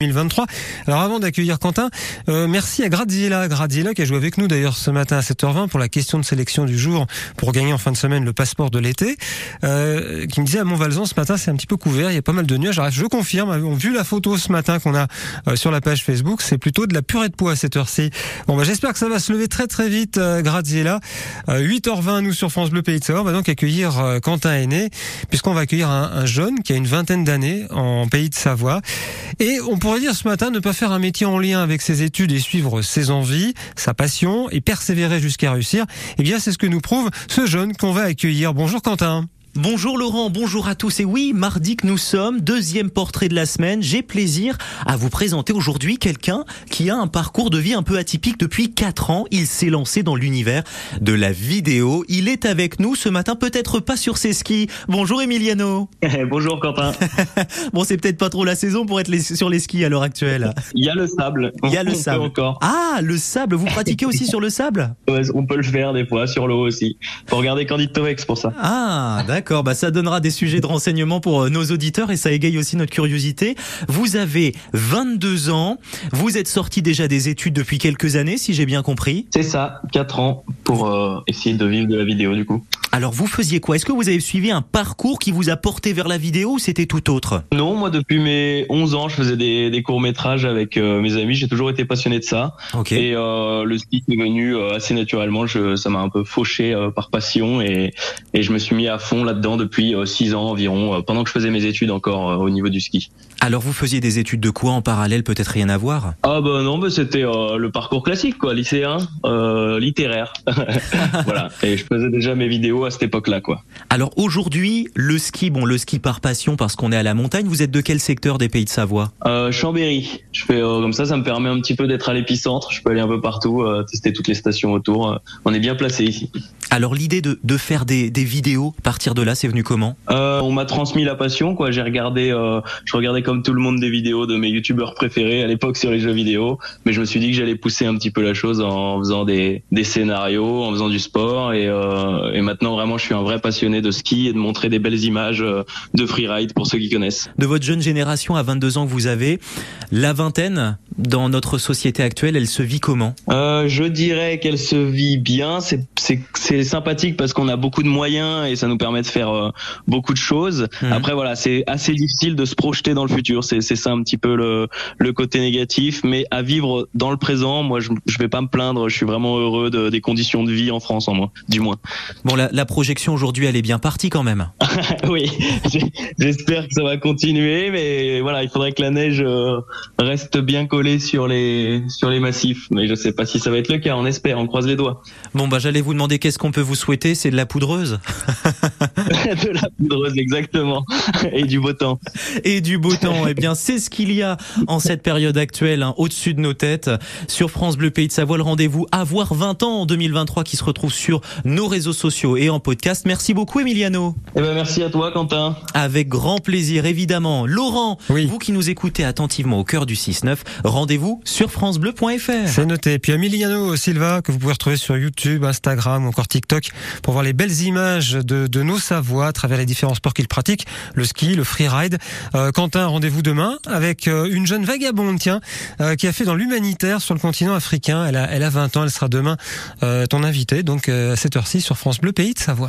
2023. Alors avant d'accueillir Quentin, euh, merci à Graziella, Graziella qui a joué avec nous d'ailleurs ce matin à 7h20 pour la question de sélection du jour pour gagner en fin de semaine le passeport de l'été, euh, qui me disait à Montvalzan ce matin c'est un petit peu couvert, il y a pas mal de nuages. Je confirme, on vu la photo ce matin qu'on a euh, sur la page Facebook, c'est plutôt de la purée de poids à cette heure-ci. Bon bah j'espère que ça va se lever très très vite euh, Graziella. 8h20 nous sur France Bleu Pays de Savoie, on va donc accueillir euh, Quentin Aîné puisqu'on va accueillir un, un jeune qui a une vingtaine d'années en Pays de Savoie et on pourrait dire ce matin ne pas faire un métier en lien avec ses études et suivre ses envies, sa passion et persévérer jusqu'à réussir. Eh bien, c'est ce que nous prouve ce jeune qu'on va accueillir. Bonjour Quentin. Bonjour Laurent, bonjour à tous. Et oui, mardi que nous sommes, deuxième portrait de la semaine. J'ai plaisir à vous présenter aujourd'hui quelqu'un qui a un parcours de vie un peu atypique depuis 4 ans. Il s'est lancé dans l'univers de la vidéo. Il est avec nous ce matin, peut-être pas sur ses skis. Bonjour Emiliano. bonjour Quentin. bon, c'est peut-être pas trop la saison pour être sur les skis à l'heure actuelle. Il y a le sable. Il y a le sable encore. Ah, le sable. Vous pratiquez aussi sur le sable? On peut le faire des fois sur l'eau aussi. Faut regarder Candide Tovex pour ça. Ah, d'accord. D'accord, bah ça donnera des sujets de renseignement pour euh, nos auditeurs et ça égaye aussi notre curiosité. Vous avez 22 ans, vous êtes sorti déjà des études depuis quelques années, si j'ai bien compris. C'est ça, 4 ans pour euh, essayer de vivre de la vidéo du coup. Alors vous faisiez quoi? Est-ce que vous avez suivi un parcours qui vous a porté vers la vidéo ou c'était tout autre? Non, moi depuis mes 11 ans, je faisais des, des courts-métrages avec euh, mes amis, j'ai toujours été passionné de ça. Et euh, le ski est venu assez naturellement, je, ça m'a un peu fauché par passion et, et je me suis mis à fond là-dedans depuis euh, six ans environ, euh, pendant que je faisais mes études encore euh, au niveau du ski. Alors vous faisiez des études de quoi en parallèle, peut-être rien à voir? Ah bah non, bah c'était le parcours classique quoi, lycéen, littéraire. voilà. Et je faisais déjà mes vidéos à cette époque-là quoi. Alors aujourd'hui, le ski, bon le ski par passion parce qu'on est à la montagne. Vous êtes de quel secteur des Pays de Savoie? Euh, Chambéry. Je fais comme ça, ça me permet un petit peu d'être à l'épicentre. Je peux aller un peu partout, tester toutes les stations autour. on est bien placé ici. Alors l'idée de, de faire des, des vidéos, à partir de là, c'est venu comment? Euh, On m'a transmis la passion, quoi. J'ai regardé, euh, je regardais comme tout le monde des vidéos de mes youtubeurs préférés à l'époque sur les jeux vidéo, mais je me suis dit que j'allais pousser un petit peu la chose en faisant des, des scénarios, en faisant du sport, et, euh, et maintenant vraiment, je suis un vrai passionné de ski et de montrer des belles images euh, de freeride pour ceux qui connaissent. De votre jeune génération à 22 ans que vous avez, la vingtaine dans notre société actuelle, elle se vit comment? Euh, Je dirais qu'elle se vit bien. C'est sympathique parce qu'on a beaucoup de moyens et ça nous permet de faire euh, beaucoup de choses. Mmh. Après voilà, c'est assez difficile de se projeter dans le futur. C'est ça un petit peu le, le côté négatif, mais à vivre dans le présent, moi je, je vais pas me plaindre. Je suis vraiment heureux de, des conditions de vie en France en moi, du moins. Bon, la, la projection aujourd'hui, elle est bien partie quand même. oui, j'espère que ça va continuer, mais voilà, il faudrait que la neige euh, reste bien collée sur les sur les massifs. Mais je sais pas si ça va être le cas. On espère, on croise les doigts. Bon bah j'allais vous demander qu'est-ce qu'on peut vous souhaiter, c'est de la poudreuse. de la poudreuse, exactement. Et du beau temps. Et du beau temps. eh bien, c'est ce qu'il y a en cette période actuelle, hein, au-dessus de nos têtes. Sur France Bleu Pays de Savoie, le rendez-vous Avoir 20 ans en 2023 qui se retrouve sur nos réseaux sociaux et en podcast. Merci beaucoup, Emiliano. Eh ben, merci à toi, Quentin. Avec grand plaisir, évidemment. Laurent, oui. vous qui nous écoutez attentivement au cœur du 6-9, rendez-vous sur FranceBleu.fr. C'est noté. Puis Emiliano Silva, que vous pouvez retrouver sur YouTube, Instagram ou encore TikTok pour voir les belles images de, de nos Savoie à travers les différents sports qu'il pratique, le ski, le freeride. Euh, Quentin, rendez-vous demain avec euh, une jeune vagabonde, tiens, euh, qui a fait dans l'humanitaire sur le continent africain. Elle a, elle a 20 ans, elle sera demain euh, ton invité, donc à cette heure-ci sur France Bleu, Pays de Savoie.